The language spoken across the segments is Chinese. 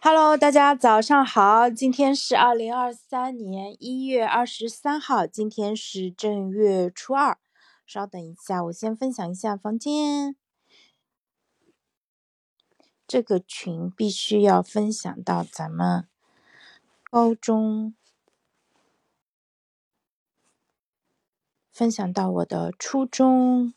Hello，大家早上好，今天是二零二三年一月二十三号，今天是正月初二。稍等一下，我先分享一下房间。这个群必须要分享到咱们高中，分享到我的初中。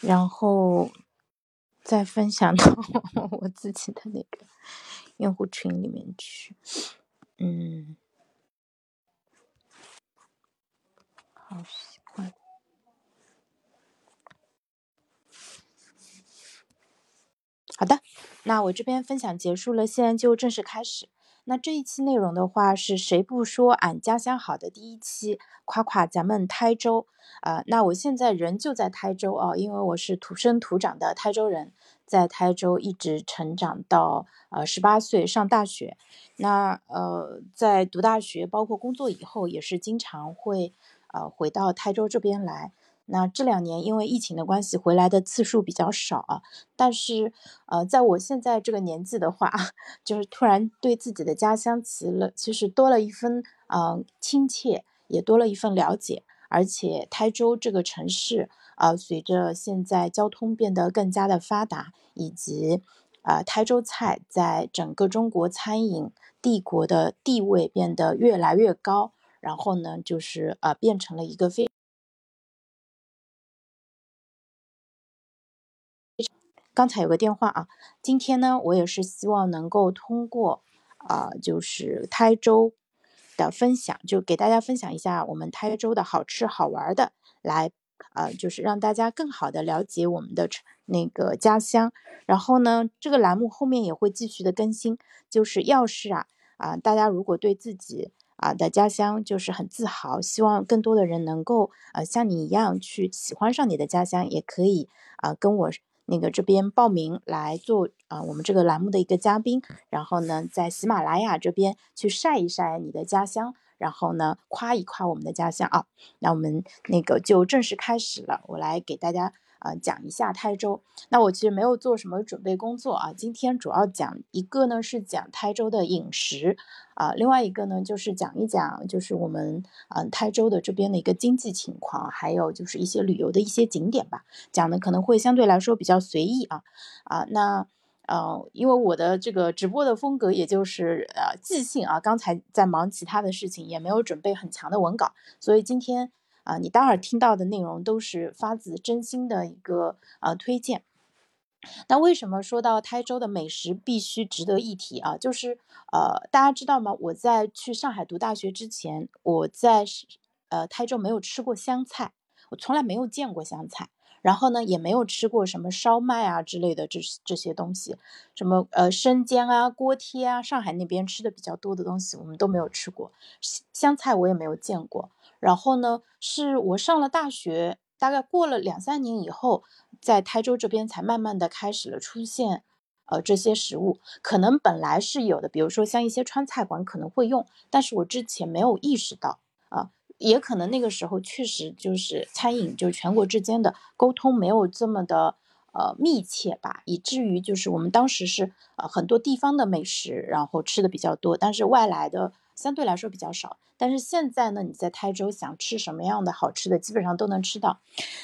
然后再分享到 我自己的那个用户群里面去，嗯，好习惯。好的，那我这边分享结束了，现在就正式开始。那这一期内容的话，是谁不说俺家乡好的第一期，夸夸咱们台州。呃，那我现在人就在台州啊，因为我是土生土长的台州人，在台州一直成长到呃十八岁上大学。那呃，在读大学包括工作以后，也是经常会呃回到台州这边来。那这两年因为疫情的关系，回来的次数比较少啊。但是，呃，在我现在这个年纪的话，就是突然对自己的家乡其了，其实多了一份呃亲切，也多了一份了解。而且，台州这个城市，呃，随着现在交通变得更加的发达，以及呃台州菜在整个中国餐饮帝国的地位变得越来越高，然后呢，就是呃变成了一个非。刚才有个电话啊，今天呢，我也是希望能够通过啊，就是台州的分享，就给大家分享一下我们台州的好吃好玩的，来呃，就是让大家更好的了解我们的那个家乡。然后呢，这个栏目后面也会继续的更新，就是要是啊啊，大家如果对自己啊的家乡就是很自豪，希望更多的人能够呃像你一样去喜欢上你的家乡，也可以啊跟我。那个这边报名来做啊，我们这个栏目的一个嘉宾，然后呢，在喜马拉雅这边去晒一晒你的家乡，然后呢，夸一夸我们的家乡啊。那我们那个就正式开始了，我来给大家。呃，讲一下台州。那我其实没有做什么准备工作啊。今天主要讲一个呢，是讲台州的饮食啊，另外一个呢，就是讲一讲就是我们嗯台州的这边的一个经济情况，还有就是一些旅游的一些景点吧。讲的可能会相对来说比较随意啊啊。那呃，因为我的这个直播的风格也就是呃即兴啊，刚才在忙其他的事情，也没有准备很强的文稿，所以今天。啊，你待会听到的内容都是发自真心的一个呃推荐。那为什么说到台州的美食必须值得一提啊？就是呃，大家知道吗？我在去上海读大学之前，我在呃台州没有吃过湘菜，我从来没有见过湘菜。然后呢，也没有吃过什么烧麦啊之类的这这些东西，什么呃生煎啊、锅贴啊，上海那边吃的比较多的东西，我们都没有吃过。香菜我也没有见过。然后呢，是我上了大学，大概过了两三年以后，在台州这边才慢慢的开始了出现，呃，这些食物可能本来是有的，比如说像一些川菜馆可能会用，但是我之前没有意识到，也可能那个时候确实就是餐饮就全国之间的沟通没有这么的呃密切吧，以至于就是我们当时是呃很多地方的美食，然后吃的比较多，但是外来的。相对来说比较少，但是现在呢，你在台州想吃什么样的好吃的，基本上都能吃到。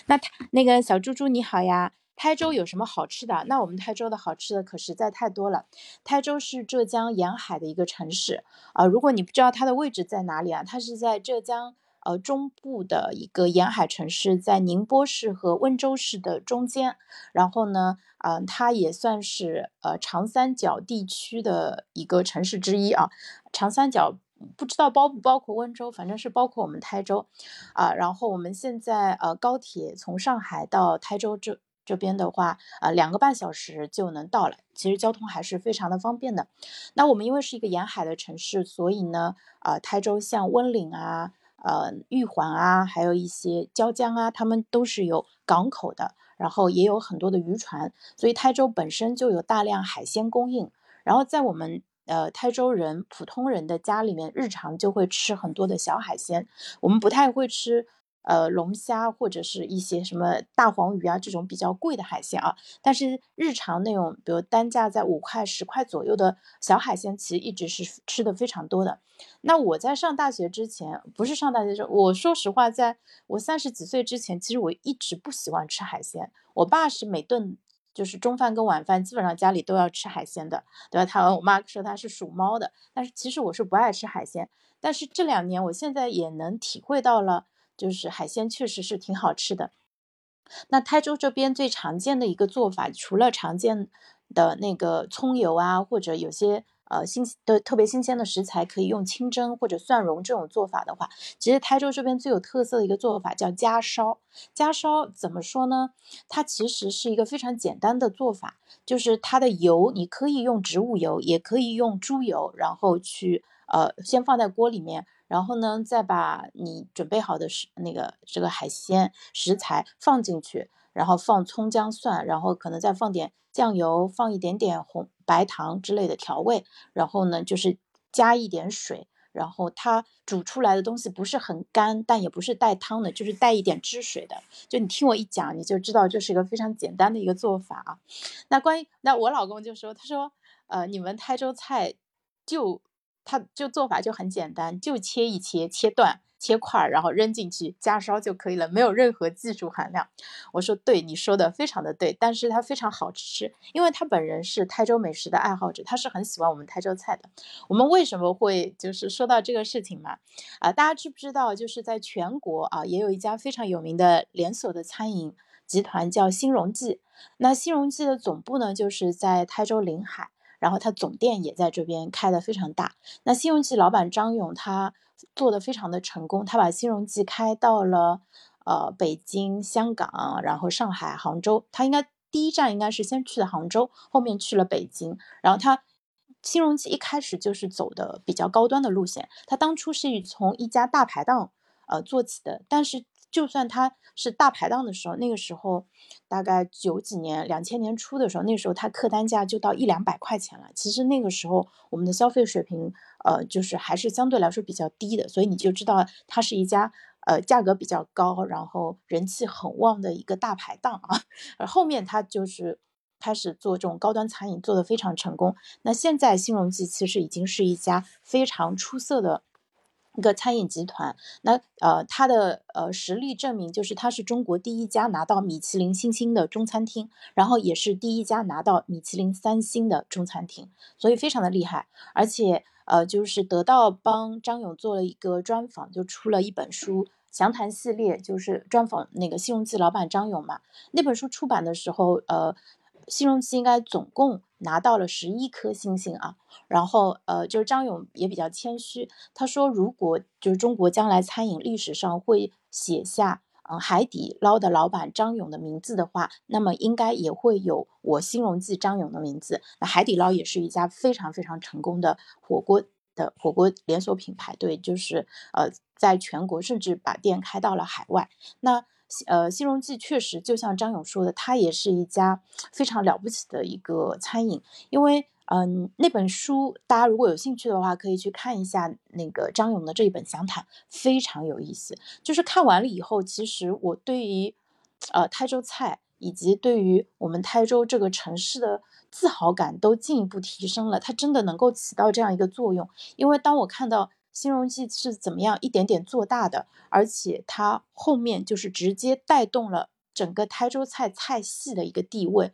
那那个小猪猪你好呀，台州有什么好吃的？那我们台州的好吃的可实在太多了。台州是浙江沿海的一个城市啊，如果你不知道它的位置在哪里啊，它是在浙江呃中部的一个沿海城市，在宁波市和温州市的中间。然后呢，嗯，它也算是呃长三角地区的一个城市之一啊。长三角不知道包不包括温州，反正是包括我们台州，啊，然后我们现在呃高铁从上海到台州这这边的话，呃两个半小时就能到了，其实交通还是非常的方便的。那我们因为是一个沿海的城市，所以呢，呃台州像温岭啊、呃玉环啊，还有一些椒江啊，他们都是有港口的，然后也有很多的渔船，所以台州本身就有大量海鲜供应，然后在我们。呃，台州人普通人的家里面，日常就会吃很多的小海鲜。我们不太会吃呃龙虾或者是一些什么大黄鱼啊这种比较贵的海鲜啊。但是日常那种，比如单价在五块、十块左右的小海鲜，其实一直是吃的非常多的。那我在上大学之前，不是上大学时，我说实话，在我三十几岁之前，其实我一直不喜欢吃海鲜。我爸是每顿。就是中饭跟晚饭基本上家里都要吃海鲜的，对吧？他我妈说他是属猫的，但是其实我是不爱吃海鲜。但是这两年我现在也能体会到了，就是海鲜确实是挺好吃的。那台州这边最常见的一个做法，除了常见的那个葱油啊，或者有些。呃，新的特别新鲜的食材可以用清蒸或者蒜蓉这种做法的话，其实台州这边最有特色的一个做法叫家烧。家烧怎么说呢？它其实是一个非常简单的做法，就是它的油你可以用植物油，也可以用猪油，然后去呃先放在锅里面，然后呢再把你准备好的食那个这个海鲜食材放进去，然后放葱姜蒜，然后可能再放点酱油，放一点点红。白糖之类的调味，然后呢，就是加一点水，然后它煮出来的东西不是很干，但也不是带汤的，就是带一点汁水的。就你听我一讲，你就知道这是一个非常简单的一个做法啊。那关于那我老公就说，他说，呃，你们台州菜就他就做法就很简单，就切一切，切断。切块，然后扔进去加烧就可以了，没有任何技术含量。我说对，你说的非常的对，但是它非常好吃，因为他本人是台州美食的爱好者，他是很喜欢我们台州菜的。我们为什么会就是说到这个事情嘛？啊，大家知不知道，就是在全国啊，也有一家非常有名的连锁的餐饮集团叫新荣记。那新荣记的总部呢，就是在台州临海，然后它总店也在这边开的非常大。那新荣记老板张勇他。做的非常的成功，他把新荣记开到了呃北京、香港，然后上海、杭州。他应该第一站应该是先去的杭州，后面去了北京。然后他新荣记一开始就是走的比较高端的路线，他当初是从一家大排档呃做起的，但是。就算它是大排档的时候，那个时候大概九几年、两千年初的时候，那时候它客单价就到一两百块钱了。其实那个时候我们的消费水平，呃，就是还是相对来说比较低的，所以你就知道它是一家呃价格比较高，然后人气很旺的一个大排档啊。而后面它就是开始做这种高端餐饮，做得非常成功。那现在新荣记其实已经是一家非常出色的。一个餐饮集团，那呃，它的呃实力证明就是它是中国第一家拿到米其林星星的中餐厅，然后也是第一家拿到米其林三星的中餐厅，所以非常的厉害。而且呃，就是得到帮张勇做了一个专访，就出了一本书详谈系列，就是专访那个新荣记老板张勇嘛。那本书出版的时候，呃。新荣记应该总共拿到了十一颗星星啊，然后呃，就是张勇也比较谦虚，他说如果就是中国将来餐饮历史上会写下嗯海底捞的老板张勇的名字的话，那么应该也会有我新荣记张勇的名字。那海底捞也是一家非常非常成功的火锅的火锅连锁品牌，对，就是呃在全国甚至把店开到了海外。那呃，新荣记确实就像张勇说的，它也是一家非常了不起的一个餐饮。因为，嗯，那本书大家如果有兴趣的话，可以去看一下那个张勇的这一本详谈，非常有意思。就是看完了以后，其实我对于，呃，台州菜以及对于我们台州这个城市的自豪感都进一步提升了。它真的能够起到这样一个作用。因为当我看到。新荣记是怎么样一点点做大的，而且它后面就是直接带动了整个台州菜菜系的一个地位，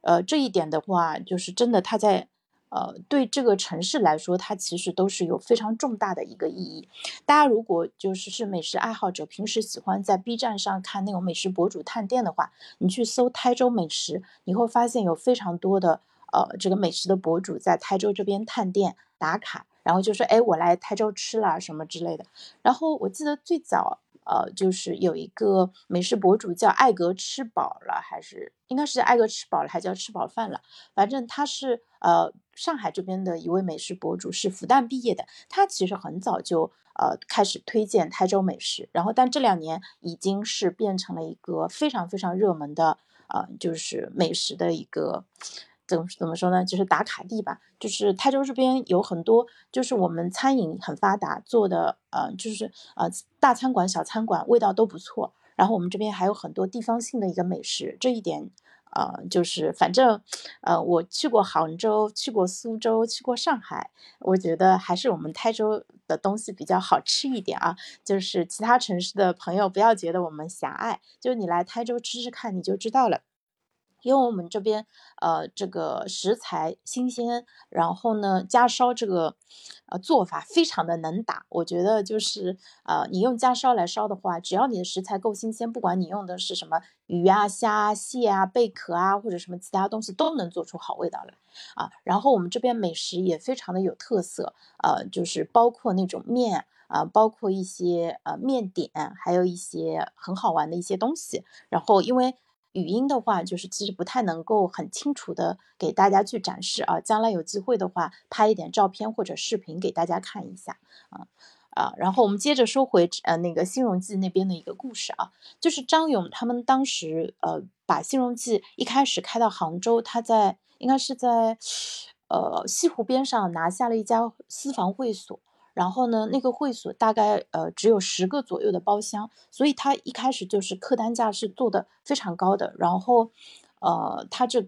呃，这一点的话，就是真的，它在呃对这个城市来说，它其实都是有非常重大的一个意义。大家如果就是是美食爱好者，平时喜欢在 B 站上看那种美食博主探店的话，你去搜台州美食，你会发现有非常多的呃这个美食的博主在台州这边探店打卡。然后就说，哎，我来台州吃了什么之类的。然后我记得最早，呃，就是有一个美食博主叫艾格吃饱了，还是应该是艾格吃饱了，还叫吃饱饭了。反正他是呃上海这边的一位美食博主，是复旦毕业的。他其实很早就呃开始推荐台州美食，然后但这两年已经是变成了一个非常非常热门的呃就是美食的一个。怎么怎么说呢？就是打卡地吧，就是台州这边有很多，就是我们餐饮很发达，做的呃就是呃大餐馆、小餐馆味道都不错。然后我们这边还有很多地方性的一个美食，这一点呃就是反正呃我去过杭州，去过苏州，去过上海，我觉得还是我们台州的东西比较好吃一点啊。就是其他城市的朋友不要觉得我们狭隘，就你来台州吃吃看，你就知道了。因为我们这边，呃，这个食材新鲜，然后呢，家烧这个，呃，做法非常的能打。我觉得就是，呃，你用家烧来烧的话，只要你的食材够新鲜，不管你用的是什么鱼啊、虾啊、蟹啊、贝壳啊，或者什么其他东西，都能做出好味道来啊。然后我们这边美食也非常的有特色，呃，就是包括那种面啊，包括一些呃面点，还有一些很好玩的一些东西。然后因为。语音的话，就是其实不太能够很清楚的给大家去展示啊。将来有机会的话，拍一点照片或者视频给大家看一下啊啊。然后我们接着说回呃那个新荣记那边的一个故事啊，就是张勇他们当时呃把新荣记一开始开到杭州，他在应该是在呃西湖边上拿下了一家私房会所。然后呢，那个会所大概呃只有十个左右的包厢，所以他一开始就是客单价是做的非常高的。然后，呃，他这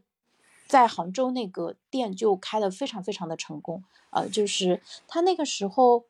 在杭州那个店就开的非常非常的成功。呃，就是他那个时候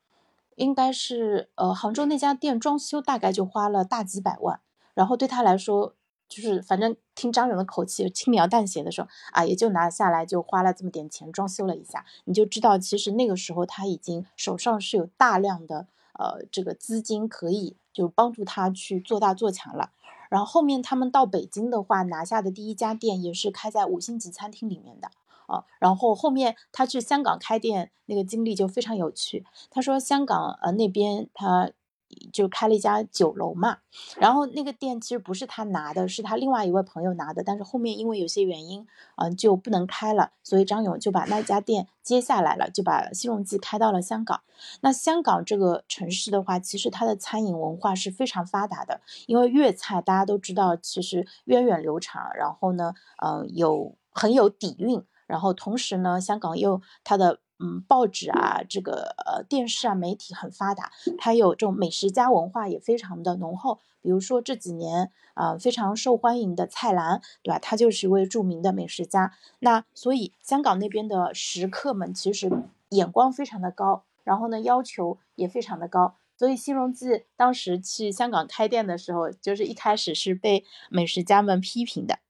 应该是呃杭州那家店装修大概就花了大几百万，然后对他来说。就是反正听张勇的口气，轻描淡写的说啊，也就拿下来就花了这么点钱装修了一下，你就知道其实那个时候他已经手上是有大量的呃这个资金可以就帮助他去做大做强了。然后后面他们到北京的话，拿下的第一家店也是开在五星级餐厅里面的啊。然后后面他去香港开店那个经历就非常有趣，他说香港呃那边他。就开了一家酒楼嘛，然后那个店其实不是他拿的，是他另外一位朋友拿的，但是后面因为有些原因，嗯，就不能开了，所以张勇就把那家店接下来了，就把西荣记开到了香港。那香港这个城市的话，其实它的餐饮文化是非常发达的，因为粤菜大家都知道，其实源远流长，然后呢，嗯，有很有底蕴，然后同时呢，香港又它的。嗯，报纸啊，这个呃电视啊，媒体很发达，它有这种美食家文化也非常的浓厚。比如说这几年啊非常受欢迎的蔡澜，对吧？他就是一位著名的美食家。那所以香港那边的食客们其实眼光非常的高，然后呢要求也非常的高。所以新荣记当时去香港开店的时候，就是一开始是被美食家们批评的，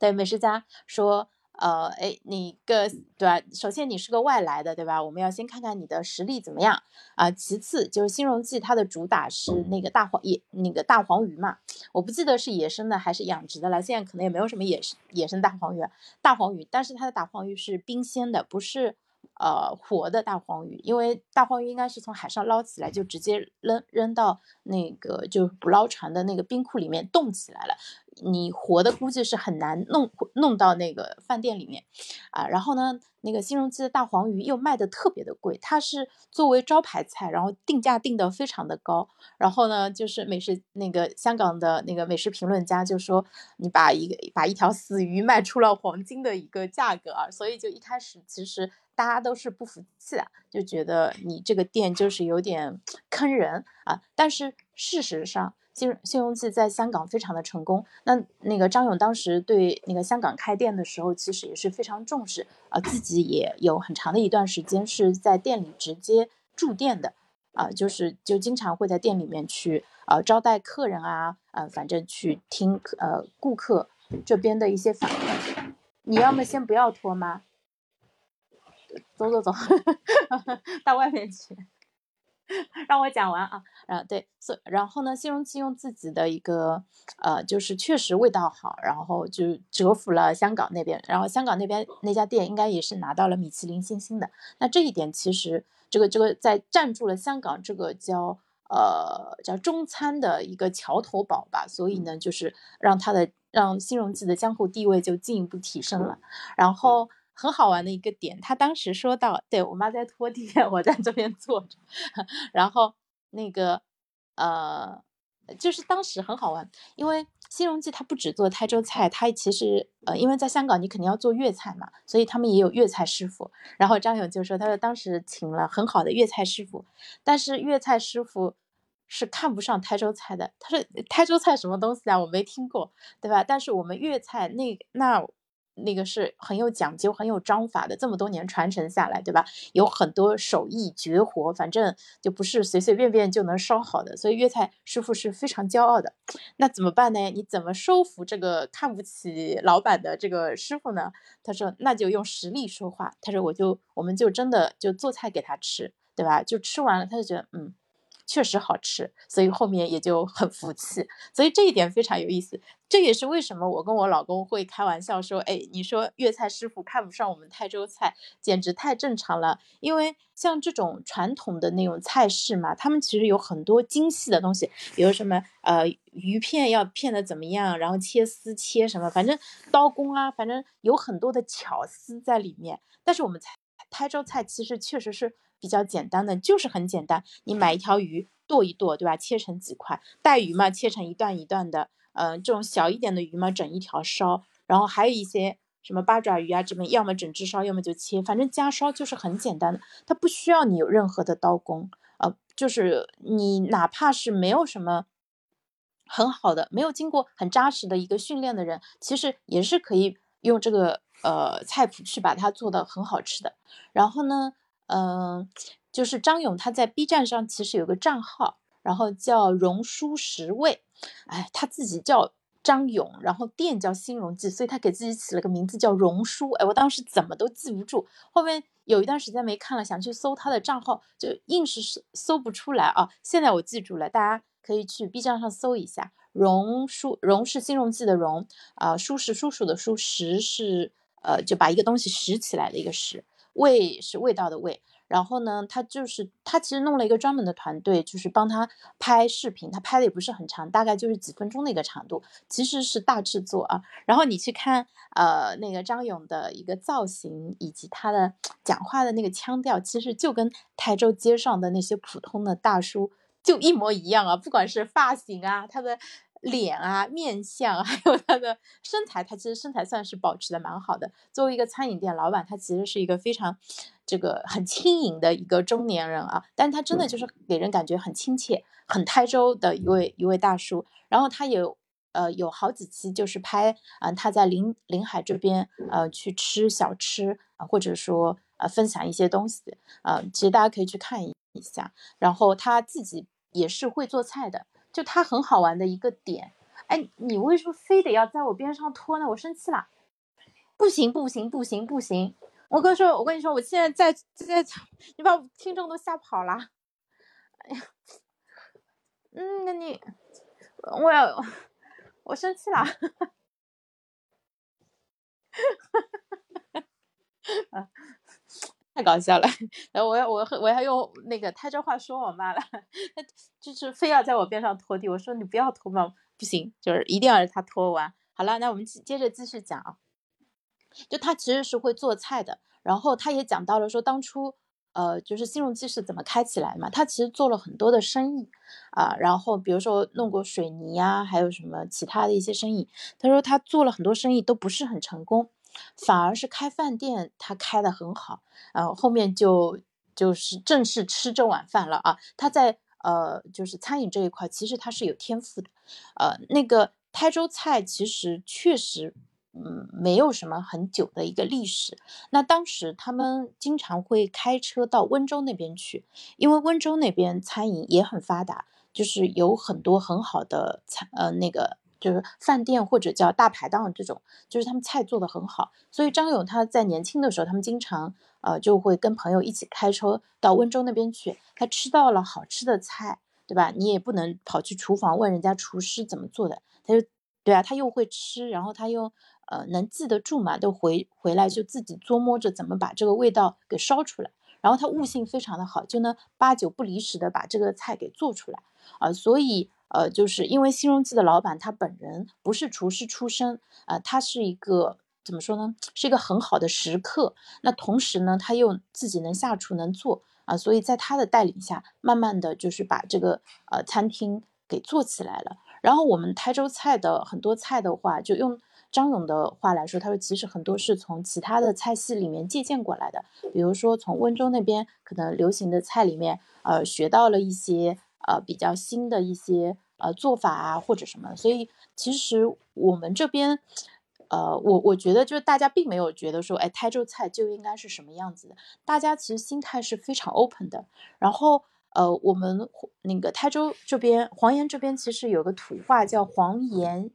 对美食家说。呃，哎，你个对吧？首先你是个外来的，对吧？我们要先看看你的实力怎么样啊。其次就是新荣记，它的主打是那个大黄野那个大黄鱼嘛，我不记得是野生的还是养殖的了。现在可能也没有什么野生野生大黄鱼，大黄鱼，但是它的大黄鱼是冰鲜的，不是呃活的大黄鱼，因为大黄鱼应该是从海上捞起来就直接扔扔到那个就捕捞船的那个冰库里面冻起来了。你活的估计是很难弄弄到那个饭店里面，啊，然后呢，那个新荣记的大黄鱼又卖的特别的贵，它是作为招牌菜，然后定价定的非常的高，然后呢，就是美食那个香港的那个美食评论家就说，你把一个把一条死鱼卖出了黄金的一个价格啊，所以就一开始其实大家都是不服气的，就觉得你这个店就是有点坑人啊，但是事实上。新新荣记在香港非常的成功，那那个张勇当时对那个香港开店的时候，其实也是非常重视啊，自己也有很长的一段时间是在店里直接驻店的啊，就是就经常会在店里面去呃招待客人啊，呃反正去听呃顾客这边的一些反馈。你要么先不要拖吗？走走走，到外面去。让我讲完啊，啊对，所然后呢，新荣记用自己的一个呃，就是确实味道好，然后就折服了香港那边，然后香港那边那家店应该也是拿到了米其林星星的。那这一点其实这个这个在占住了香港这个叫呃叫中餐的一个桥头堡吧，所以呢，就是让他的让新荣记的江湖地位就进一步提升了，然后。很好玩的一个点，他当时说到，对我妈在拖地，我在这边坐着，然后那个呃，就是当时很好玩，因为新荣记它不只做台州菜，它其实呃，因为在香港你肯定要做粤菜嘛，所以他们也有粤菜师傅。然后张勇就说，他说当时请了很好的粤菜师傅，但是粤菜师傅是看不上台州菜的。他说台州菜什么东西啊，我没听过，对吧？但是我们粤菜那那。那个是很有讲究、很有章法的，这么多年传承下来，对吧？有很多手艺绝活，反正就不是随随便便就能烧好的，所以粤菜师傅是非常骄傲的。那怎么办呢？你怎么收服这个看不起老板的这个师傅呢？他说：“那就用实力说话。”他说：“我就我们就真的就做菜给他吃，对吧？就吃完了，他就觉得嗯。”确实好吃，所以后面也就很服气，所以这一点非常有意思。这也是为什么我跟我老公会开玩笑说：“哎，你说粤菜师傅看不上我们泰州菜，简直太正常了。”因为像这种传统的那种菜式嘛，他们其实有很多精细的东西，比如什么呃鱼片要片的怎么样，然后切丝切什么，反正刀工啊，反正有很多的巧思在里面。但是我们泰泰州菜其实确实是。比较简单的就是很简单，你买一条鱼剁一剁，对吧？切成几块，带鱼嘛，切成一段一段的。嗯，这种小一点的鱼嘛，整一条烧。然后还有一些什么八爪鱼啊，这边要么整只烧，要么就切，反正加烧就是很简单的，它不需要你有任何的刀工。呃，就是你哪怕是没有什么很好的，没有经过很扎实的一个训练的人，其实也是可以用这个呃菜谱去把它做的很好吃的。然后呢？嗯，就是张勇他在 B 站上其实有个账号，然后叫荣叔十味，哎，他自己叫张勇，然后店叫新荣记，所以他给自己起了个名字叫荣叔，哎，我当时怎么都记不住，后面有一段时间没看了，想去搜他的账号，就硬是搜不出来啊，现在我记住了，大家可以去 B 站上搜一下，荣叔，荣是新荣记的荣，啊，叔是叔叔的叔，十是呃，就把一个东西拾起来的一个拾。味是味道的味，然后呢，他就是他其实弄了一个专门的团队，就是帮他拍视频，他拍的也不是很长，大概就是几分钟的一个长度，其实是大制作啊。然后你去看呃那个张勇的一个造型以及他的讲话的那个腔调，其实就跟台州街上的那些普通的大叔就一模一样啊，不管是发型啊，他的。脸啊，面相，还有他的身材，他其实身材算是保持的蛮好的。作为一个餐饮店老板，他其实是一个非常这个很轻盈的一个中年人啊。但他真的就是给人感觉很亲切、很台州的一位一位大叔。然后他有呃有好几期就是拍啊他在临临海这边呃去吃小吃啊，或者说呃分享一些东西啊，其实大家可以去看一下。然后他自己也是会做菜的。就他很好玩的一个点，哎，你为什么非得要在我边上拖呢？我生气了，不行不行不行不行！我跟你说，我跟你说，我现在在在，你把听众都吓跑了。哎呀，嗯，那你，我要，我生气了。哈哈哈哈哈啊。太搞笑了，然后我要我我要用那个他这话说我妈了，他就是非要在我边上拖地，我说你不要拖嘛，不行，就是一定要让他拖完。好了，那我们接着继续讲啊，就他其实是会做菜的，然后他也讲到了说当初呃就是新荣记是怎么开起来嘛，他其实做了很多的生意啊，然后比如说弄过水泥呀，还有什么其他的一些生意，他说他做了很多生意都不是很成功。反而是开饭店，他开的很好，然后后面就就是正式吃这碗饭了啊。他在呃就是餐饮这一块，其实他是有天赋的。呃，那个台州菜其实确实嗯没有什么很久的一个历史。那当时他们经常会开车到温州那边去，因为温州那边餐饮也很发达，就是有很多很好的餐呃那个。就是饭店或者叫大排档这种，就是他们菜做的很好，所以张勇他在年轻的时候，他们经常呃就会跟朋友一起开车到温州那边去，他吃到了好吃的菜，对吧？你也不能跑去厨房问人家厨师怎么做的，他就对啊，他又会吃，然后他又呃能记得住嘛，都回回来就自己琢磨着怎么把这个味道给烧出来，然后他悟性非常的好，就能八九不离十的把这个菜给做出来啊，所以。呃，就是因为新荣记的老板他本人不是厨师出身，啊，他是一个怎么说呢？是一个很好的食客。那同时呢，他又自己能下厨能做啊，所以在他的带领下，慢慢的就是把这个呃餐厅给做起来了。然后我们台州菜的很多菜的话，就用张勇的话来说，他说其实很多是从其他的菜系里面借鉴过来的，比如说从温州那边可能流行的菜里面，呃，学到了一些呃比较新的一些呃做法啊或者什么，所以其实我们这边。呃，我我觉得就是大家并没有觉得说，哎，台州菜就应该是什么样子的，大家其实心态是非常 open 的。然后，呃，我们那个台州这边，黄岩这边其实有个土话叫黄岩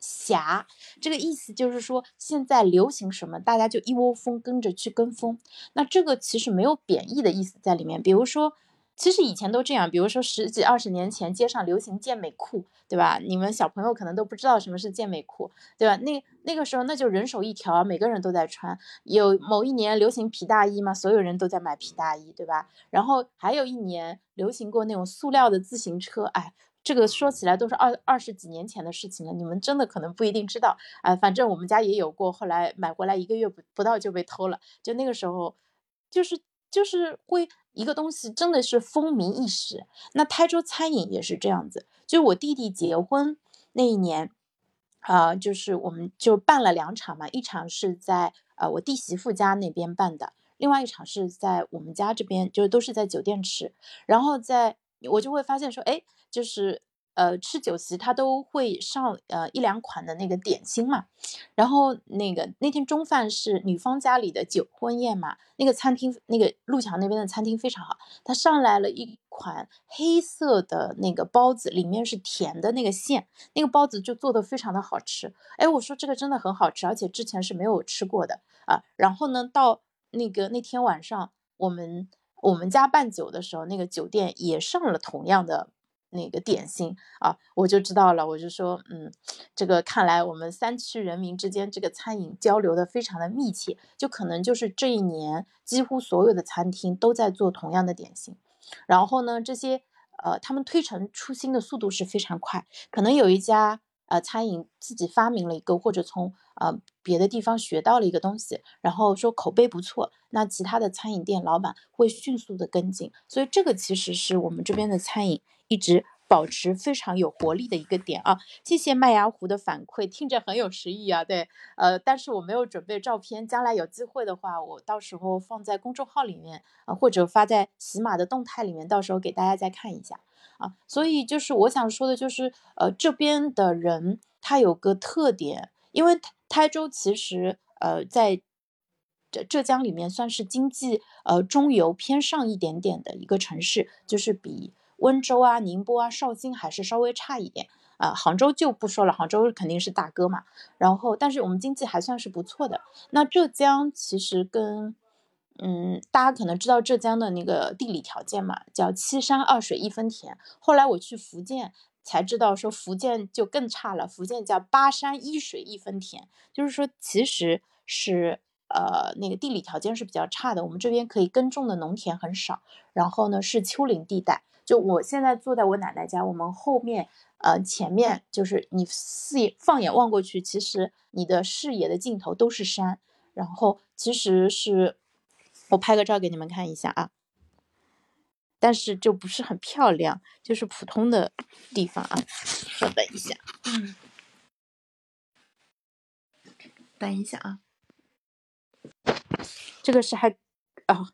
侠，这个意思就是说现在流行什么，大家就一窝蜂跟着去跟风。那这个其实没有贬义的意思在里面，比如说。其实以前都这样，比如说十几二十年前，街上流行健美裤，对吧？你们小朋友可能都不知道什么是健美裤，对吧？那那个时候那就人手一条，每个人都在穿。有某一年流行皮大衣嘛，所有人都在买皮大衣，对吧？然后还有一年流行过那种塑料的自行车，哎，这个说起来都是二二十几年前的事情了，你们真的可能不一定知道。哎，反正我们家也有过，后来买回来一个月不不到就被偷了。就那个时候，就是就是会。一个东西真的是风靡一时，那台州餐饮也是这样子。就我弟弟结婚那一年，啊，就是我们就办了两场嘛，一场是在呃我弟媳妇家那边办的，另外一场是在我们家这边，就是都是在酒店吃。然后在我就会发现说，哎，就是。呃，吃酒席他都会上呃一两款的那个点心嘛，然后那个那天中饭是女方家里的酒婚宴嘛，那个餐厅那个路桥那边的餐厅非常好，他上来了一款黑色的那个包子，里面是甜的那个馅，那个包子就做的非常的好吃，哎，我说这个真的很好吃，而且之前是没有吃过的啊，然后呢，到那个那天晚上我们我们家办酒的时候，那个酒店也上了同样的。那个点心啊，我就知道了。我就说，嗯，这个看来我们三区人民之间这个餐饮交流的非常的密切，就可能就是这一年几乎所有的餐厅都在做同样的点心。然后呢，这些呃，他们推陈出新的速度是非常快。可能有一家呃餐饮自己发明了一个，或者从呃别的地方学到了一个东西，然后说口碑不错，那其他的餐饮店老板会迅速的跟进。所以这个其实是我们这边的餐饮。一直保持非常有活力的一个点啊！谢谢麦芽糊的反馈，听着很有诗意啊。对，呃，但是我没有准备照片，将来有机会的话，我到时候放在公众号里面啊，或者发在喜马的动态里面，到时候给大家再看一下啊。所以就是我想说的，就是呃，这边的人他有个特点，因为台州其实呃在浙浙江里面算是经济呃中游偏上一点点的一个城市，就是比。温州啊、宁波啊、绍兴还是稍微差一点啊，杭州就不说了，杭州肯定是大哥嘛。然后，但是我们经济还算是不错的。那浙江其实跟，嗯，大家可能知道浙江的那个地理条件嘛，叫七山二水一分田。后来我去福建才知道，说福建就更差了，福建叫八山一水一分田，就是说其实是呃那个地理条件是比较差的。我们这边可以耕种的农田很少，然后呢是丘陵地带。就我现在坐在我奶奶家，我们后面，呃，前面就是你四眼放眼望过去，其实你的视野的尽头都是山，然后其实是，我拍个照给你们看一下啊，但是就不是很漂亮，就是普通的地方啊，稍等一下，嗯，等一下啊，这个是还啊，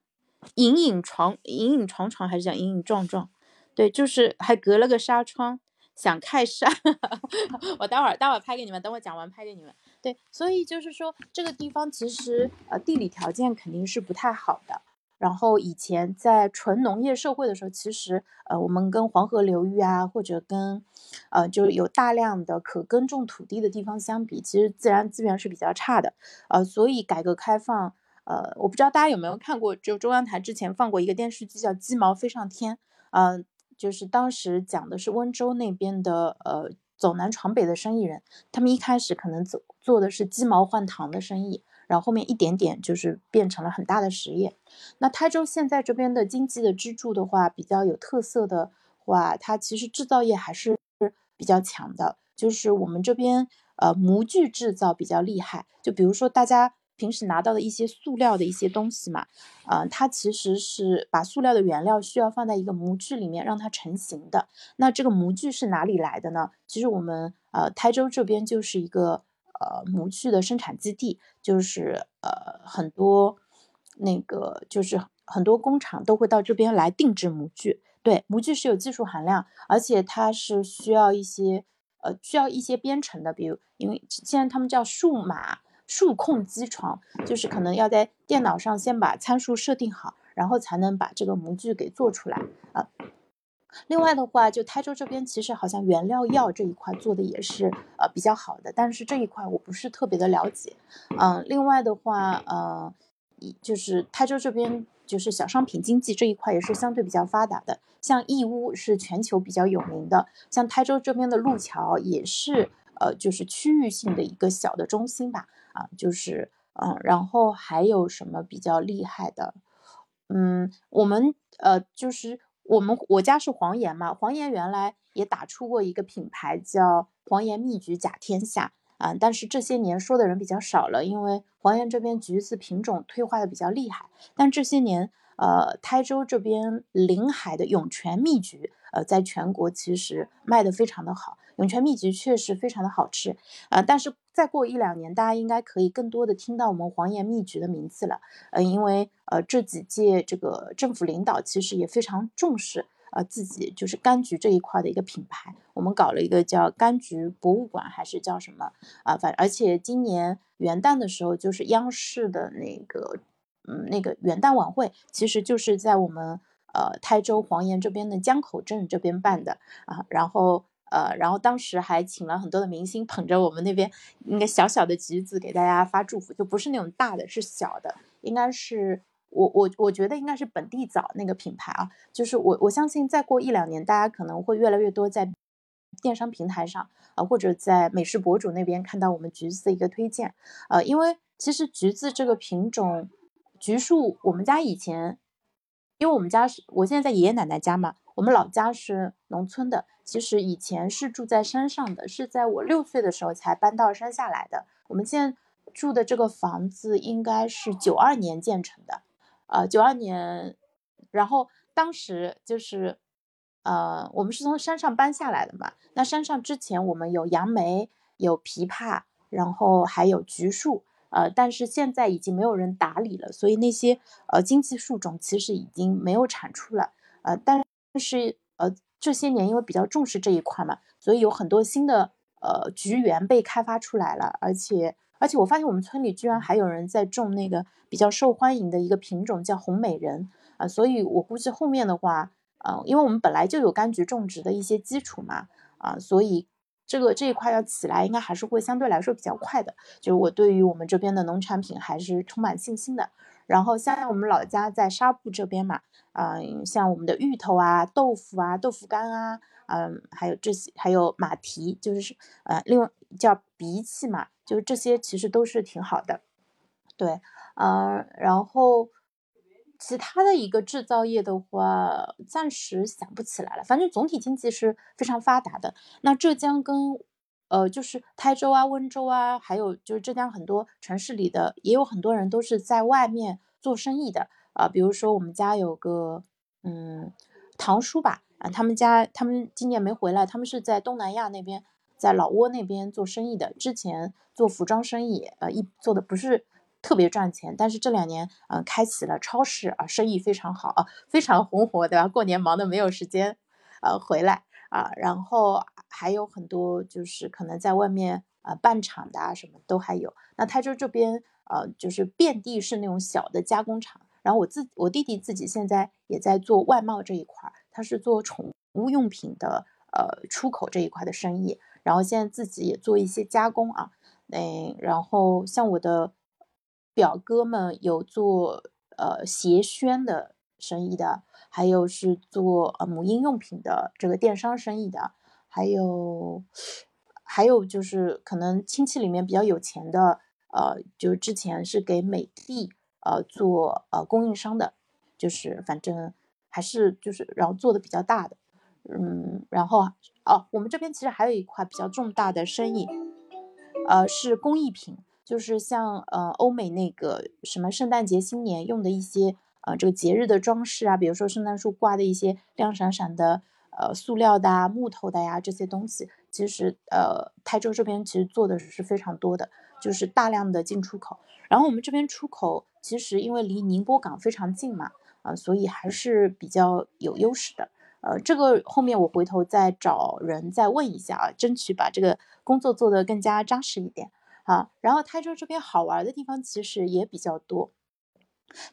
隐隐床隐隐床床还是叫隐隐撞撞？对，就是还隔了个纱窗，想看山。我待会儿待会儿拍给你们，等我讲完拍给你们。对，所以就是说这个地方其实呃地理条件肯定是不太好的。然后以前在纯农业社会的时候，其实呃我们跟黄河流域啊，或者跟呃就有大量的可耕种土地的地方相比，其实自然资源是比较差的。呃，所以改革开放，呃，我不知道大家有没有看过，就中央台之前放过一个电视剧叫《鸡毛飞上天》，嗯。就是当时讲的是温州那边的呃走南闯北的生意人，他们一开始可能做做的是鸡毛换糖的生意，然后后面一点点就是变成了很大的实业。那台州现在这边的经济的支柱的话，比较有特色的话，它其实制造业还是比较强的，就是我们这边呃模具制造比较厉害，就比如说大家。平时拿到的一些塑料的一些东西嘛，呃，它其实是把塑料的原料需要放在一个模具里面让它成型的。那这个模具是哪里来的呢？其实我们呃台州这边就是一个呃模具的生产基地，就是呃很多那个就是很多工厂都会到这边来定制模具。对，模具是有技术含量，而且它是需要一些呃需要一些编程的，比如因为现在他们叫数码。数控机床就是可能要在电脑上先把参数设定好，然后才能把这个模具给做出来啊。另外的话，就台州这边其实好像原料药这一块做的也是呃比较好的，但是这一块我不是特别的了解。嗯，另外的话，呃，就是台州这边就是小商品经济这一块也是相对比较发达的，像义乌是全球比较有名的，像台州这边的路桥也是呃就是区域性的一个小的中心吧。啊，就是嗯，然后还有什么比较厉害的？嗯，我们呃，就是我们我家是黄岩嘛，黄岩原来也打出过一个品牌叫黄岩蜜橘甲天下啊，但是这些年说的人比较少了，因为黄岩这边橘子品种退化的比较厉害。但这些年，呃，台州这边临海的涌泉蜜橘，呃，在全国其实卖的非常的好。涌泉蜜橘确实非常的好吃啊，但是再过一两年，大家应该可以更多的听到我们黄岩蜜橘的名字了。呃，因为呃这几届这个政府领导其实也非常重视呃自己就是柑橘这一块的一个品牌，我们搞了一个叫柑橘博物馆还是叫什么啊？反而且今年元旦的时候，就是央视的那个嗯那个元旦晚会，其实就是在我们呃台州黄岩这边的江口镇这边办的啊，然后。呃，然后当时还请了很多的明星，捧着我们那边那个小小的橘子给大家发祝福，就不是那种大的，是小的，应该是我我我觉得应该是本地枣那个品牌啊，就是我我相信再过一两年，大家可能会越来越多在电商平台上啊，或者在美食博主那边看到我们橘子的一个推荐，呃，因为其实橘子这个品种，橘树我们家以前，因为我们家是我现在在爷爷奶奶家嘛。我们老家是农村的，其实以前是住在山上的，是在我六岁的时候才搬到山下来的。我们现在住的这个房子应该是九二年建成的，呃，九二年，然后当时就是，呃，我们是从山上搬下来的嘛。那山上之前我们有杨梅，有枇杷，然后还有橘树，呃，但是现在已经没有人打理了，所以那些呃经济树种其实已经没有产出了，呃，但是。但是呃这些年因为比较重视这一块嘛，所以有很多新的呃菊园被开发出来了，而且而且我发现我们村里居然还有人在种那个比较受欢迎的一个品种叫红美人啊，所以我估计后面的话，呃，因为我们本来就有柑橘种植的一些基础嘛，啊，所以这个这一块要起来应该还是会相对来说比较快的，就是我对于我们这边的农产品还是充满信心的。然后像我们老家在沙埠这边嘛。嗯，像我们的芋头啊、豆腐啊、豆腐干啊，嗯，还有这些，还有马蹄，就是呃，另外叫荸荠嘛，就是这些其实都是挺好的。对，呃，然后其他的一个制造业的话，暂时想不起来了。反正总体经济是非常发达的。那浙江跟呃，就是台州啊、温州啊，还有就是浙江很多城市里的，也有很多人都是在外面做生意的。啊，比如说我们家有个嗯堂叔吧，啊，他们家他们今年没回来，他们是在东南亚那边，在老挝那边做生意的。之前做服装生意，呃，一做的不是特别赚钱，但是这两年嗯开启了超市啊，生意非常好啊，非常红火，对吧？过年忙的没有时间呃回来啊，然后还有很多就是可能在外面啊办厂的啊，什么都还有。那台州这边呃就是遍地是那种小的加工厂。然后我自我弟弟自己现在也在做外贸这一块，他是做宠物用品的，呃，出口这一块的生意。然后现在自己也做一些加工啊，嗯，然后像我的表哥们有做呃鞋宣的生意的，还有是做呃母婴用品的这个电商生意的，还有还有就是可能亲戚里面比较有钱的，呃，就之前是给美的。呃，做呃供应商的，就是反正还是就是然后做的比较大的，嗯，然后哦，我们这边其实还有一块比较重大的生意，呃，是工艺品，就是像呃欧美那个什么圣诞节、新年用的一些呃这个节日的装饰啊，比如说圣诞树挂的一些亮闪闪的呃塑料的啊、木头的呀这些东西，其实呃台州这边其实做的是非常多的，就是大量的进出口。然后我们这边出口其实因为离宁波港非常近嘛，啊，所以还是比较有优势的。呃，这个后面我回头再找人再问一下啊，争取把这个工作做得更加扎实一点啊。然后台州这边好玩的地方其实也比较多，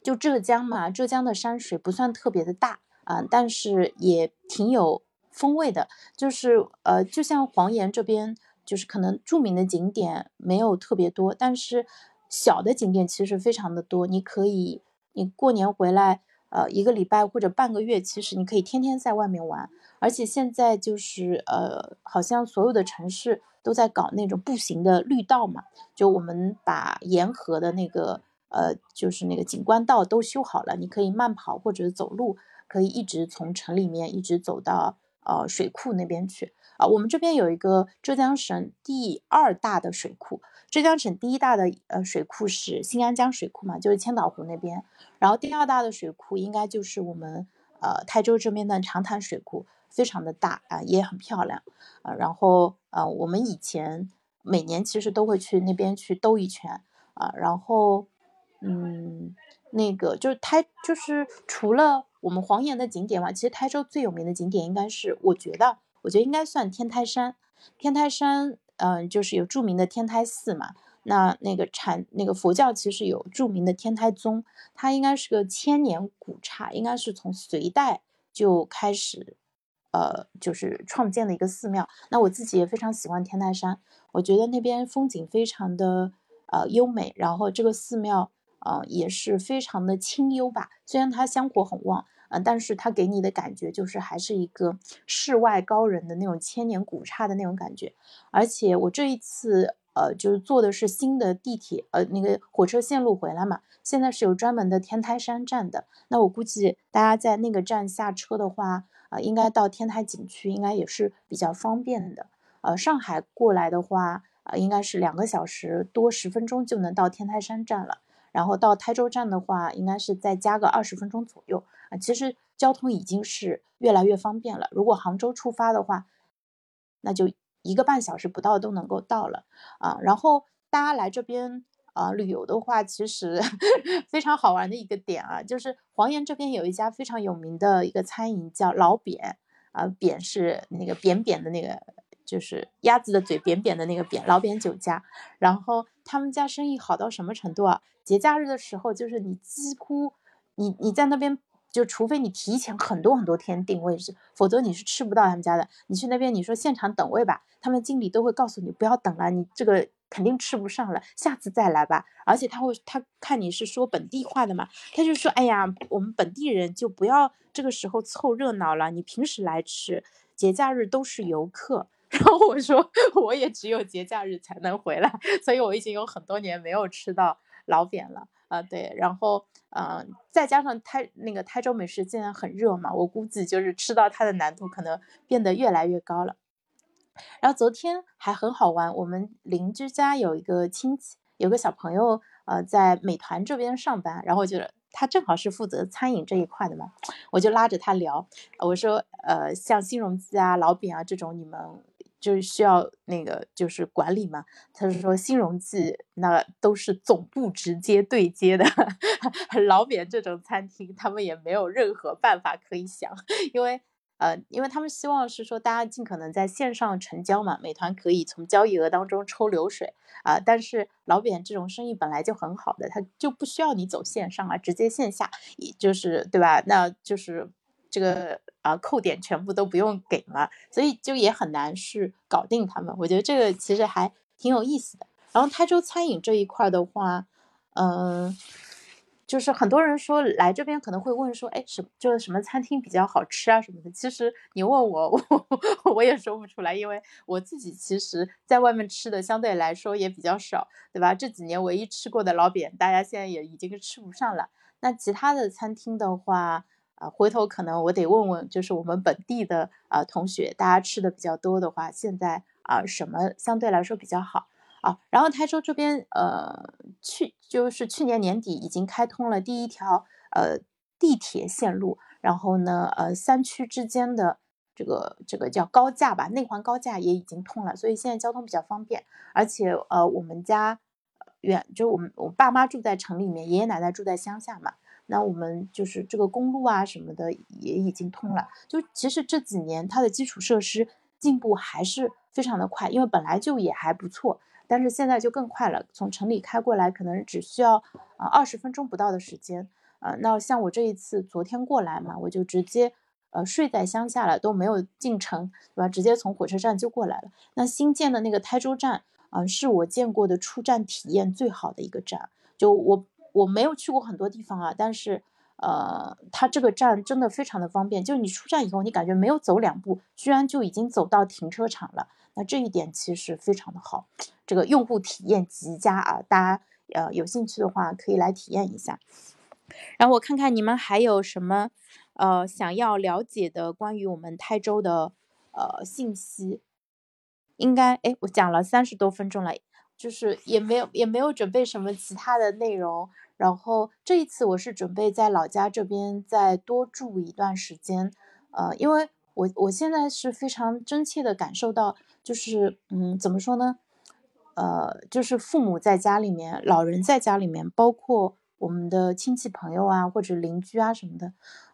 就浙江嘛，浙江的山水不算特别的大啊，但是也挺有风味的。就是呃，就像黄岩这边，就是可能著名的景点没有特别多，但是。小的景点其实非常的多，你可以，你过年回来，呃，一个礼拜或者半个月，其实你可以天天在外面玩。而且现在就是，呃，好像所有的城市都在搞那种步行的绿道嘛，就我们把沿河的那个，呃，就是那个景观道都修好了，你可以慢跑或者走路，可以一直从城里面一直走到呃水库那边去。啊，我们这边有一个浙江省第二大的水库。浙江省第一大的呃水库是新安江水库嘛，就是千岛湖那边。然后第二大的水库应该就是我们呃台州这边的长潭水库，非常的大啊，也很漂亮啊。然后呃我们以前每年其实都会去那边去兜一圈啊。然后嗯，那个就是台就是除了我们黄岩的景点嘛，其实台州最有名的景点应该是我觉得我觉得应该算天台山，天台山。嗯，就是有著名的天台寺嘛，那那个禅那个佛教其实有著名的天台宗，它应该是个千年古刹，应该是从隋代就开始，呃，就是创建的一个寺庙。那我自己也非常喜欢天台山，我觉得那边风景非常的呃优美，然后这个寺庙呃也是非常的清幽吧，虽然它香火很旺。呃，但是它给你的感觉就是还是一个世外高人的那种千年古刹的那种感觉，而且我这一次呃就是坐的是新的地铁呃那个火车线路回来嘛，现在是有专门的天台山站的，那我估计大家在那个站下车的话啊，应该到天台景区应该也是比较方便的。呃，上海过来的话啊，应该是两个小时多十分钟就能到天台山站了，然后到台州站的话，应该是再加个二十分钟左右。啊，其实交通已经是越来越方便了。如果杭州出发的话，那就一个半小时不到都能够到了啊。然后大家来这边啊旅游的话，其实 非常好玩的一个点啊，就是黄岩这边有一家非常有名的一个餐饮叫老扁啊，扁是那个扁扁的那个，就是鸭子的嘴扁扁的那个扁，老扁酒家。然后他们家生意好到什么程度啊？节假日的时候，就是你几乎你你在那边。就除非你提前很多很多天订位置，否则你是吃不到他们家的。你去那边，你说现场等位吧，他们经理都会告诉你不要等了，你这个肯定吃不上了，下次再来吧。而且他会，他看你是说本地话的嘛，他就说，哎呀，我们本地人就不要这个时候凑热闹了，你平时来吃，节假日都是游客。然后我说，我也只有节假日才能回来，所以我已经有很多年没有吃到老扁了。啊，对，然后，嗯，再加上台那个台州美食现在很热嘛，我估计就是吃到它的难度可能变得越来越高了。然后昨天还很好玩，我们邻居家有一个亲戚，有个小朋友，呃，在美团这边上班，然后就是他正好是负责餐饮这一块的嘛，我就拉着他聊，我说，呃，像新荣记啊、老饼啊这种，你们。就是需要那个就是管理嘛，他是说新荣记那都是总部直接对接的，老扁这种餐厅他们也没有任何办法可以想，因为呃，因为他们希望是说大家尽可能在线上成交嘛，美团可以从交易额当中抽流水啊，但是老扁这种生意本来就很好的，他就不需要你走线上啊，直接线下，也就是对吧？那就是这个。啊，扣点全部都不用给了，所以就也很难去搞定他们。我觉得这个其实还挺有意思的。然后台州餐饮这一块的话，嗯，就是很多人说来这边可能会问说，哎，什就是什么餐厅比较好吃啊什么的。其实你问我，我我也说不出来，因为我自己其实在外面吃的相对来说也比较少，对吧？这几年唯一吃过的老扁，大家现在也已经是吃不上了。那其他的餐厅的话，啊，回头可能我得问问，就是我们本地的啊同学，大家吃的比较多的话，现在啊什么相对来说比较好啊。然后台州这边呃去就是去年年底已经开通了第一条呃地铁线路，然后呢呃三区之间的这个这个叫高架吧，内环高架也已经通了，所以现在交通比较方便。而且呃我们家远就我们我爸妈住在城里面，爷爷奶奶住在乡下嘛。那我们就是这个公路啊什么的也已经通了，就其实这几年它的基础设施进步还是非常的快，因为本来就也还不错，但是现在就更快了，从城里开过来可能只需要啊二十分钟不到的时间，呃，那像我这一次昨天过来嘛，我就直接呃睡在乡下了，都没有进城，对吧？直接从火车站就过来了。那新建的那个台州站，嗯，是我见过的出站体验最好的一个站，就我。我没有去过很多地方啊，但是，呃，它这个站真的非常的方便，就是你出站以后，你感觉没有走两步，居然就已经走到停车场了。那这一点其实非常的好，这个用户体验极佳啊！大家呃有兴趣的话可以来体验一下。然后我看看你们还有什么呃想要了解的关于我们台州的呃信息。应该哎，我讲了三十多分钟了。就是也没有也没有准备什么其他的内容，然后这一次我是准备在老家这边再多住一段时间，呃，因为我我现在是非常真切的感受到，就是嗯，怎么说呢，呃，就是父母在家里面，老人在家里面，包括我们的亲戚朋友啊或者邻居啊什么的，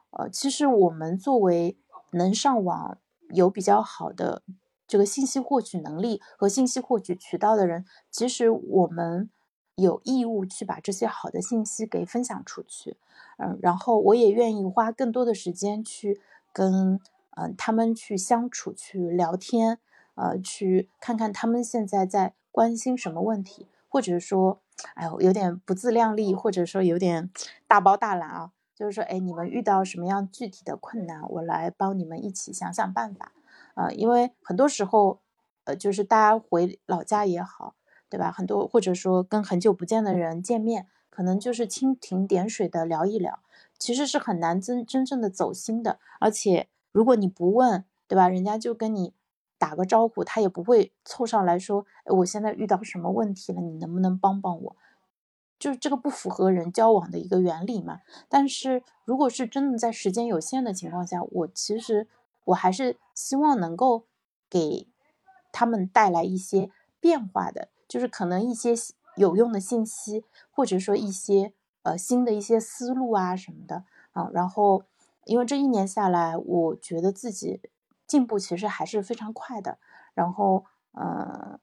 呃，其实我们作为能上网有比较好的。这个信息获取能力和信息获取渠道的人，其实我们有义务去把这些好的信息给分享出去，嗯，然后我也愿意花更多的时间去跟嗯他们去相处、去聊天，呃，去看看他们现在在关心什么问题，或者说，哎呦，有点不自量力，或者说有点大包大揽啊，就是说，哎，你们遇到什么样具体的困难，我来帮你们一起想想办法。啊，因为很多时候，呃，就是大家回老家也好，对吧？很多或者说跟很久不见的人见面，可能就是蜻蜓点水的聊一聊，其实是很难真真正的走心的。而且如果你不问，对吧？人家就跟你打个招呼，他也不会凑上来说，我现在遇到什么问题了，你能不能帮帮我？就是这个不符合人交往的一个原理嘛。但是如果是真的在时间有限的情况下，我其实。我还是希望能够给他们带来一些变化的，就是可能一些有用的信息，或者说一些呃新的一些思路啊什么的啊。然后，因为这一年下来，我觉得自己进步其实还是非常快的。然后，嗯，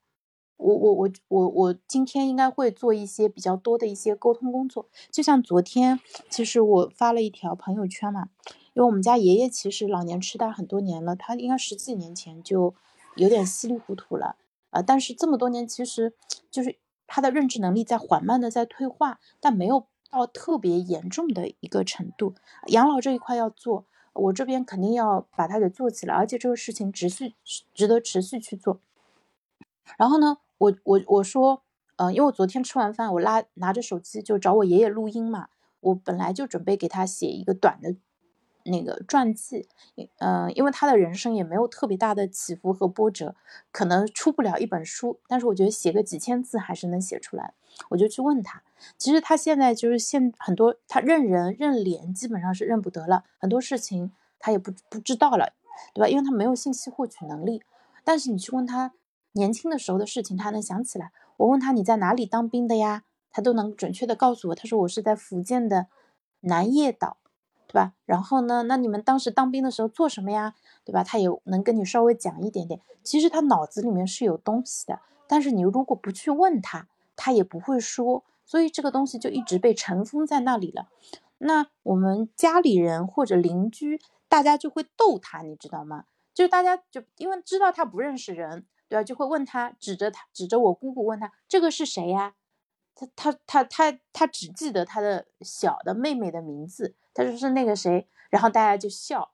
我我我我我今天应该会做一些比较多的一些沟通工作。就像昨天，其实我发了一条朋友圈嘛。因为我们家爷爷其实老年痴呆很多年了，他应该十几年前就有点稀里糊涂了，呃，但是这么多年其实就是他的认知能力在缓慢的在退化，但没有到特别严重的一个程度。养老这一块要做，我这边肯定要把它给做起来，而且这个事情持续值得持续去做。然后呢，我我我说，嗯，因为我昨天吃完饭，我拉拿着手机就找我爷爷录音嘛，我本来就准备给他写一个短的。那个传记，嗯，因为他的人生也没有特别大的起伏和波折，可能出不了一本书，但是我觉得写个几千字还是能写出来。我就去问他，其实他现在就是现很多他认人认脸基本上是认不得了，很多事情他也不不知道了，对吧？因为他没有信息获取能力。但是你去问他年轻的时候的事情，他能想起来。我问他你在哪里当兵的呀？他都能准确的告诉我。他说我是在福建的南叶岛。对吧？然后呢？那你们当时当兵的时候做什么呀？对吧？他也能跟你稍微讲一点点。其实他脑子里面是有东西的，但是你如果不去问他，他也不会说。所以这个东西就一直被尘封在那里了。那我们家里人或者邻居，大家就会逗他，你知道吗？就大家就因为知道他不认识人，对吧？就会问他，指着他，指着我姑姑问他，这个是谁呀？他他他他他只记得他的小的妹妹的名字。他说是那个谁，然后大家就笑，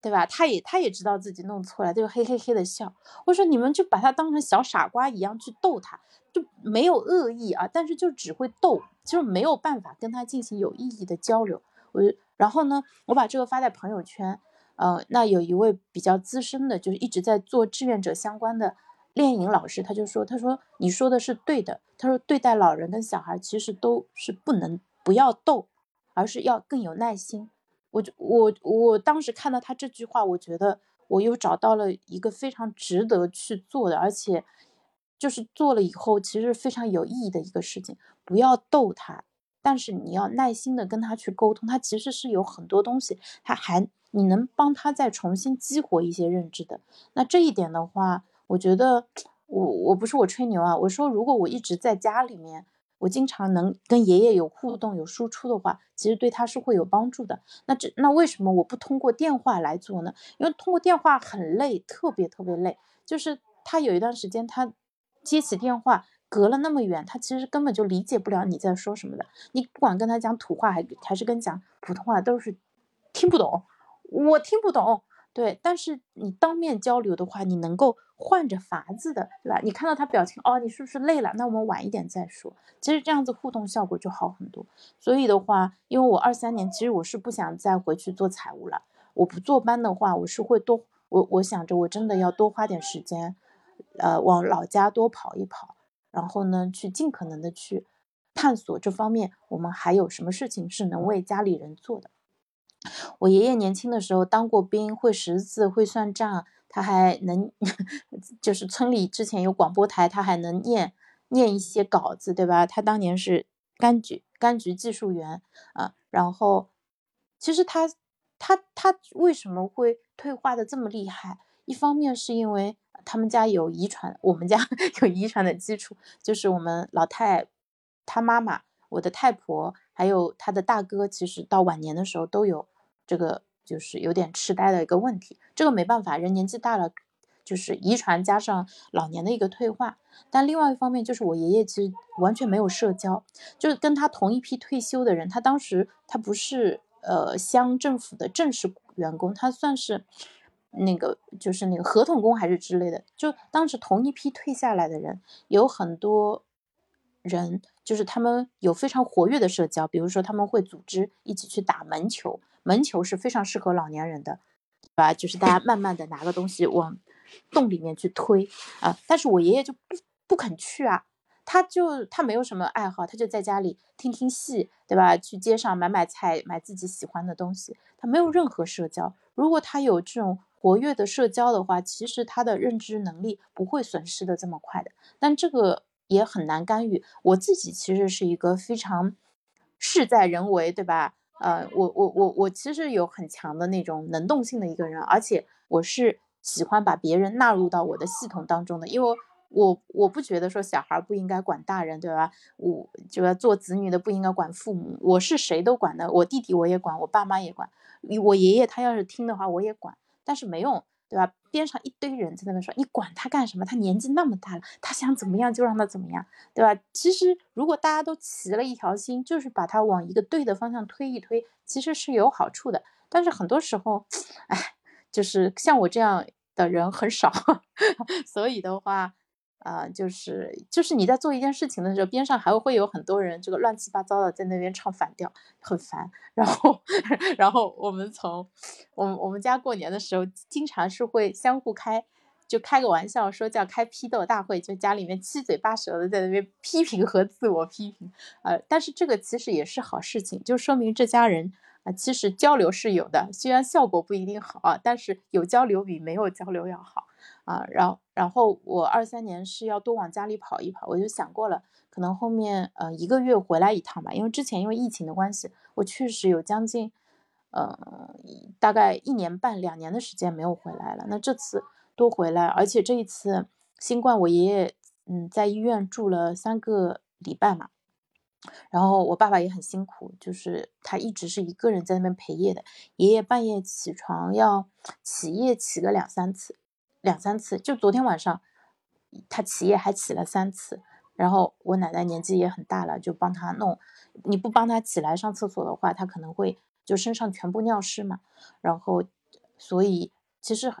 对吧？他也他也知道自己弄错了，就嘿嘿嘿的笑。我说你们就把他当成小傻瓜一样去逗他，就没有恶意啊，但是就只会逗，就是没有办法跟他进行有意义的交流。我然后呢，我把这个发在朋友圈，呃，那有一位比较资深的，就是一直在做志愿者相关的练颖老师他就说，他说你说的是对的，他说对待老人跟小孩其实都是不能不要斗，而是要更有耐心。我就我我当时看到他这句话，我觉得我又找到了一个非常值得去做的，而且就是做了以后其实非常有意义的一个事情。不要逗他，但是你要耐心的跟他去沟通，他其实是有很多东西，他还你能帮他再重新激活一些认知的。那这一点的话，我觉得我我不是我吹牛啊，我说如果我一直在家里面。我经常能跟爷爷有互动、有输出的话，其实对他是会有帮助的。那这那为什么我不通过电话来做呢？因为通过电话很累，特别特别累。就是他有一段时间，他接起电话，隔了那么远，他其实根本就理解不了你在说什么的。你不管跟他讲土话，还还是跟讲普通话，都是听不懂。我听不懂。对，但是你当面交流的话，你能够换着法子的，对吧？你看到他表情，哦，你是不是累了？那我们晚一点再说。其实这样子互动效果就好很多。所以的话，因为我二三年其实我是不想再回去做财务了。我不坐班的话，我是会多，我我想着我真的要多花点时间，呃，往老家多跑一跑，然后呢，去尽可能的去探索这方面，我们还有什么事情是能为家里人做的。我爷爷年轻的时候当过兵，会识字，会算账，他还能，就是村里之前有广播台，他还能念念一些稿子，对吧？他当年是柑橘柑橘技术员啊。然后，其实他他他为什么会退化的这么厉害？一方面是因为他们家有遗传，我们家 有遗传的基础，就是我们老太他妈妈，我的太婆，还有他的大哥，其实到晚年的时候都有。这个就是有点痴呆的一个问题，这个没办法，人年纪大了，就是遗传加上老年的一个退化。但另外一方面，就是我爷爷其实完全没有社交，就是跟他同一批退休的人，他当时他不是呃乡政府的正式员工，他算是那个就是那个合同工还是之类的。就当时同一批退下来的人，有很多人就是他们有非常活跃的社交，比如说他们会组织一起去打门球。门球是非常适合老年人的，对吧？就是大家慢慢的拿个东西往洞里面去推啊。但是我爷爷就不不肯去啊，他就他没有什么爱好，他就在家里听听戏，对吧？去街上买买菜，买自己喜欢的东西，他没有任何社交。如果他有这种活跃的社交的话，其实他的认知能力不会损失的这么快的。但这个也很难干预。我自己其实是一个非常事在人为，对吧？呃，我我我我其实有很强的那种能动性的一个人，而且我是喜欢把别人纳入到我的系统当中的，因为我我不觉得说小孩不应该管大人，对吧？我就要做子女的不应该管父母，我是谁都管的，我弟弟我也管，我爸妈也管，我爷爷他要是听的话我也管，但是没用。对吧？边上一堆人在那边说：“你管他干什么？他年纪那么大了，他想怎么样就让他怎么样，对吧？”其实，如果大家都齐了一条心，就是把他往一个对的方向推一推，其实是有好处的。但是很多时候，哎，就是像我这样的人很少，所以的话。啊，就是就是你在做一件事情的时候，边上还会有很多人，这个乱七八糟的在那边唱反调，很烦。然后，然后我们从我们我们家过年的时候，经常是会相互开，就开个玩笑说叫开批斗大会，就家里面七嘴八舌的在那边批评和自我批评。呃，但是这个其实也是好事情，就说明这家人啊，其实交流是有的，虽然效果不一定好啊，但是有交流比没有交流要好。啊，然后然后我二三年是要多往家里跑一跑，我就想过了，可能后面呃一个月回来一趟吧，因为之前因为疫情的关系，我确实有将近，呃大概一年半两年的时间没有回来了。那这次多回来，而且这一次新冠，我爷爷嗯在医院住了三个礼拜嘛，然后我爸爸也很辛苦，就是他一直是一个人在那边陪夜的，爷爷半夜起床要起夜起个两三次。两三次，就昨天晚上，他起夜还起了三次。然后我奶奶年纪也很大了，就帮他弄。你不帮他起来上厕所的话，他可能会就身上全部尿湿嘛。然后，所以其实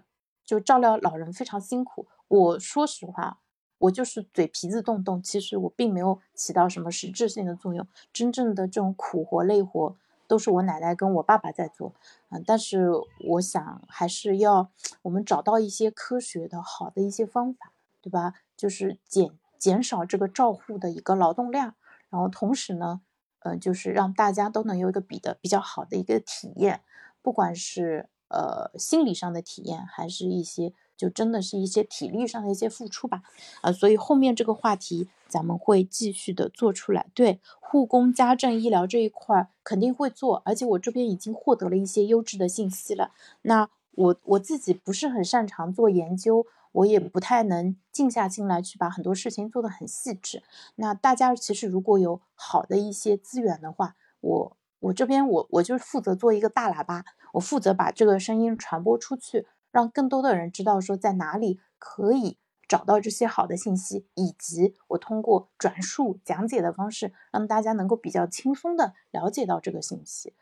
就照料老人非常辛苦。我说实话，我就是嘴皮子动动，其实我并没有起到什么实质性的作用。真正的这种苦活累活。都是我奶奶跟我爸爸在做，嗯，但是我想还是要我们找到一些科学的好的一些方法，对吧？就是减减少这个照护的一个劳动量，然后同时呢，嗯，就是让大家都能有一个比的比较好的一个体验，不管是呃心理上的体验，还是一些。就真的是一些体力上的一些付出吧，啊，所以后面这个话题咱们会继续的做出来。对护工、家政、医疗这一块肯定会做，而且我这边已经获得了一些优质的信息了。那我我自己不是很擅长做研究，我也不太能静下心来去把很多事情做得很细致。那大家其实如果有好的一些资源的话，我我这边我我就负责做一个大喇叭，我负责把这个声音传播出去。让更多的人知道说在哪里可以找到这些好的信息，以及我通过转述讲解的方式，让大家能够比较轻松的了解到这个信息，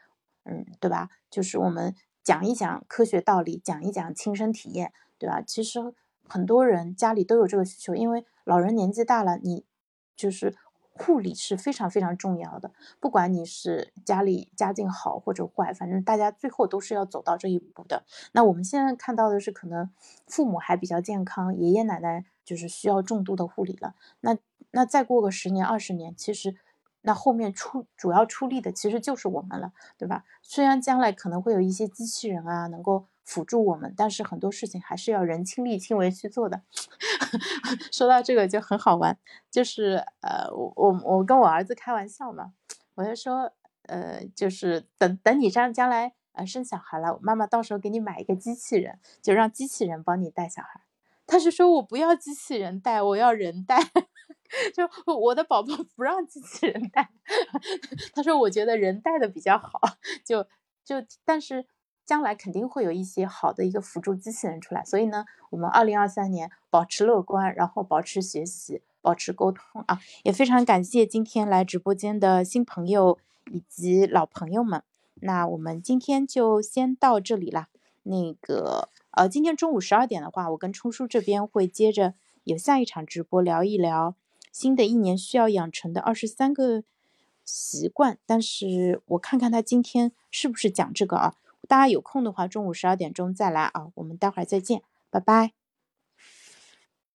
嗯，对吧？就是我们讲一讲科学道理，讲一讲亲身体验，对吧？其实很多人家里都有这个需求，因为老人年纪大了，你就是。护理是非常非常重要的，不管你是家里家境好或者坏，反正大家最后都是要走到这一步的。那我们现在看到的是，可能父母还比较健康，爷爷奶奶就是需要重度的护理了。那那再过个十年二十年，其实那后面出主要出力的其实就是我们了，对吧？虽然将来可能会有一些机器人啊能够。辅助我们，但是很多事情还是要人亲力亲为去做的。说到这个就很好玩，就是呃，我我我跟我儿子开玩笑嘛，我就说，呃，就是等等你将将来呃生小孩了，妈妈到时候给你买一个机器人，就让机器人帮你带小孩。他是说我不要机器人带，我要人带，就我的宝宝不让机器人带。他说我觉得人带的比较好，就就但是。将来肯定会有一些好的一个辅助机器人出来，所以呢，我们二零二三年保持乐观，然后保持学习，保持沟通啊，也非常感谢今天来直播间的新朋友以及老朋友们。那我们今天就先到这里啦。那个呃，今天中午十二点的话，我跟冲叔这边会接着有下一场直播，聊一聊新的一年需要养成的二十三个习惯。但是我看看他今天是不是讲这个啊？大家有空的话，中午十二点钟再来啊！我们待会儿再见，拜拜。